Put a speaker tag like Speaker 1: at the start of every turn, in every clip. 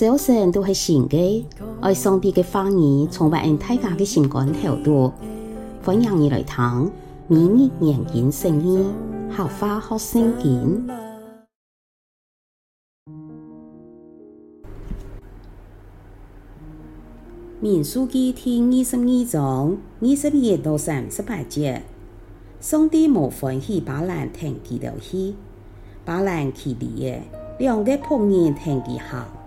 Speaker 1: 早晨都是新的，爱上帝的话语充满大家的心肝头度，欢迎你来听，每日研经圣经，学话学圣经。民数记第二十二章二十二到三十八节，上帝无欢喜巴兰听佢条戏，巴兰去离耶，两个仆人听佢行。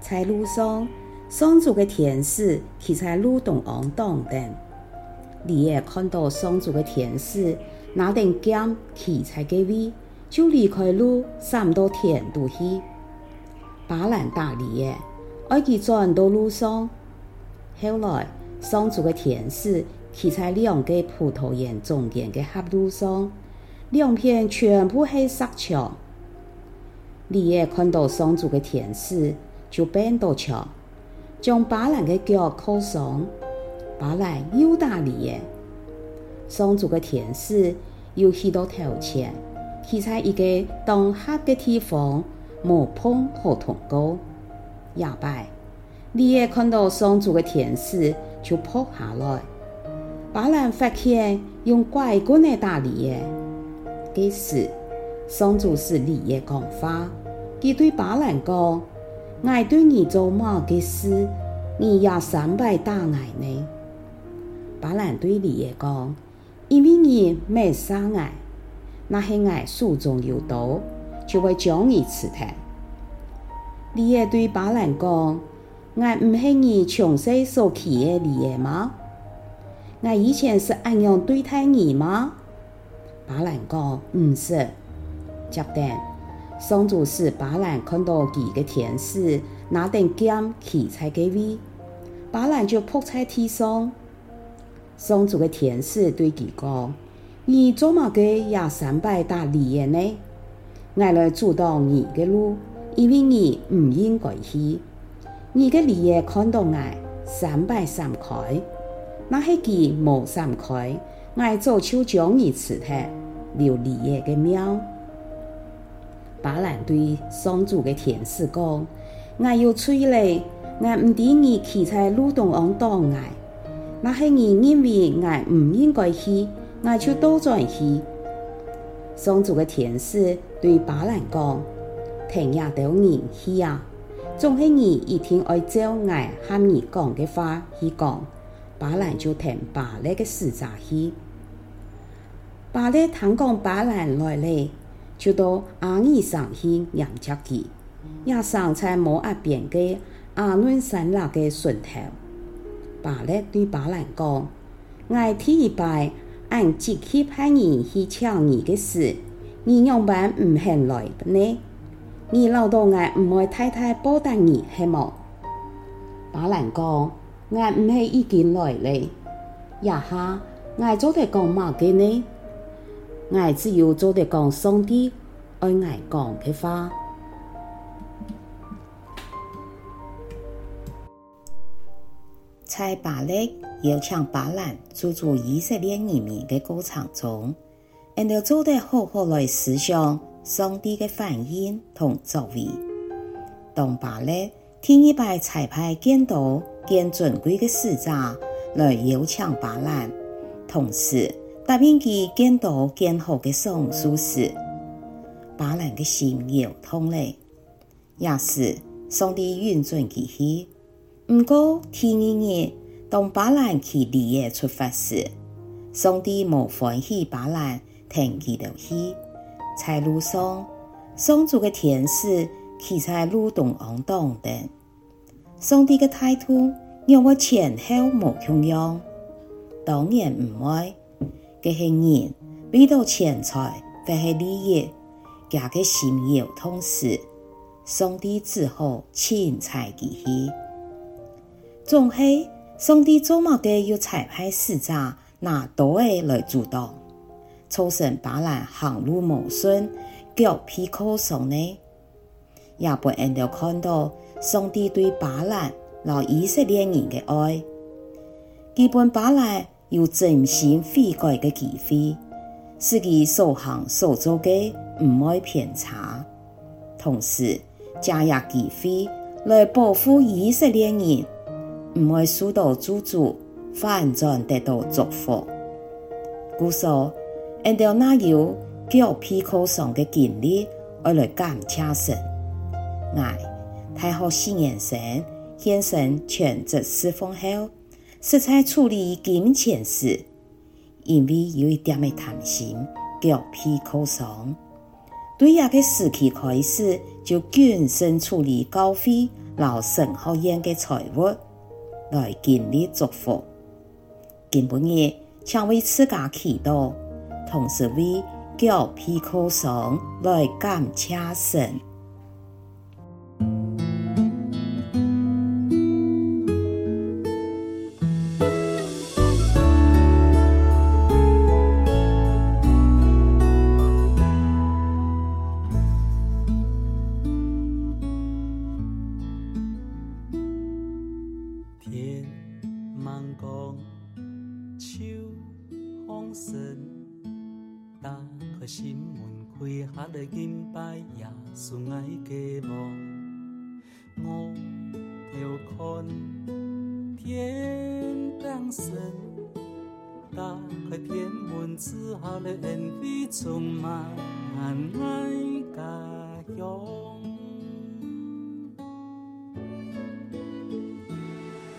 Speaker 1: 在路上，上主的天使骑在路中央当灯。你也看到上主的天使拿定剑骑在个位，就离开路，上到田度去。巴兰打你也，爱佢转到路上。后来，上主的天使骑在两个葡萄园中间的狭路上，两边全部是石墙。你也看到上主的天使。就变到桥，将巴兰的脚扣上，巴兰又打你耶。上主的天使又去到头前，骑在一个当黑的地方，无碰和通过。亚拜，你也看到上主的天使就扑下来，巴兰发现用拐棍来打你耶。这时，上主是你也讲话，佢对巴兰讲。我对你做么个事，你也三百打我呢？巴兰对你也讲，因为你没杀我，那是爱手中有毒，就会将你刺透。你也对巴兰讲，我唔是你从小所起的你的吗？我以前是按样对待你吗？巴兰讲，唔是，接着。上主是巴兰看到佢个天使拿定剑骑在个位，巴兰就扑在地上。上主个天使对佢讲：你做么个也三百大利的呢？我来阻挡你的路，因为你唔应该去。你个利也看到我三百闪开，那系佢冇闪开，我早就将你刺透，留利也个命。巴兰对上主的天使讲：“我有罪了，我唔抵你骑在路中央挡我，那系你认为我唔应该去，我就倒转去。”上主的天使对巴兰讲：“听呀，到你去呀，总系你一定爱照我喊你讲的话去讲。”巴兰就听巴勒的使者去。巴勒听讲巴兰来了。就到阿尔上去迎接佢，也上在摩押边个阿伦山那个顺头。巴勒对巴兰讲：“我第一拜按即去派人去抢你的事，你样板唔肯来呢？你老多我唔会太太报答你，系么？”巴兰讲：“我唔系已经来了，呀哈，我做得讲么个呢？”我只有做得讲上帝爱我讲的话。在巴勒邀请巴兰助助以色列人民的过程中，人都做得好好来思想上帝的反应同作为。当巴勒第一摆差派更多更尊贵的使者来邀请巴兰，同时。答应佢更多更好的赏赐时，巴兰的心又痛了。也是上帝允准佢去。不过第二日，当巴兰去离耶出发时，上帝无欢喜巴兰听佢条去。在路上，上主的天使骑在路中央当灯。上帝的态度让我前后无相样，当然唔会。这些人为到钱财或是利益，加个心有痛时，上帝只好钦差佢去。总系上帝做么个要差派使者拿刀来阻挡，造成巴兰行路无顺，脚被扣伤呢？也不人都看到上帝对巴兰和以色列人的爱，基本巴兰。有真心悔改的机会，使其所行所做的唔会偏差，同时加入机会来保护以色列人，唔会受到诅咒，反转得到祝福。故说，按照那有脚皮靠上的经历，而来感谢神。爱太后四年生，献身全职侍奉后，色彩处理金钱时，因为有一点的贪心，脚皮靠上。对亚个时期开始，就谨慎处理教会、老神学院的财物，来建立祝福。今晡日，请为自家祈祷，同时为脚皮靠上来感谢神。
Speaker 2: 开下来敬拜耶稣爱的梦。我要看天亮神，打开天门之后来恩惠充满爱家乡。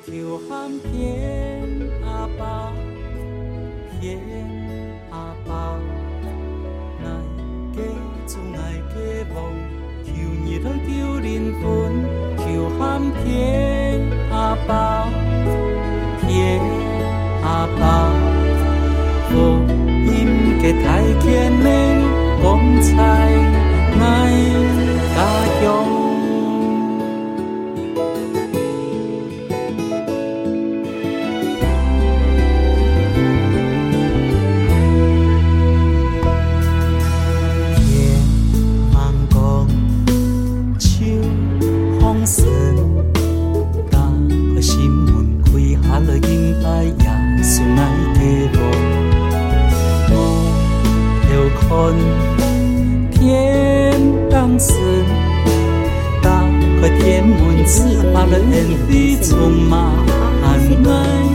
Speaker 2: 求喊天阿爸，天求救灵魂，求喊天阿爸，天阿爸，福音给太甜美光彩，爱家乡。
Speaker 1: 天阿爸，天阿爸，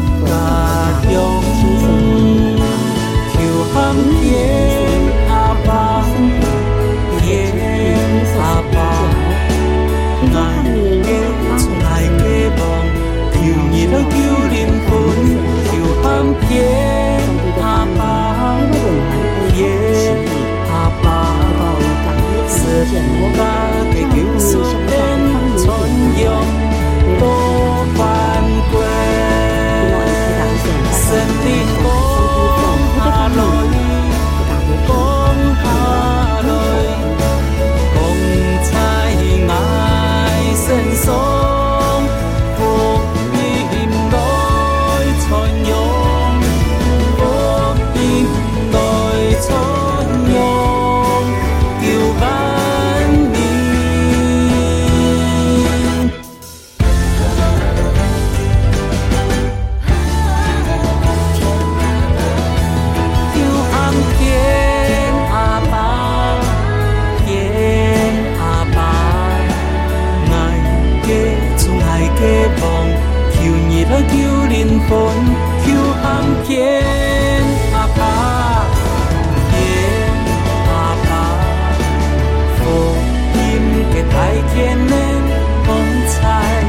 Speaker 2: เสียเงินข的งชาย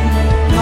Speaker 2: ไ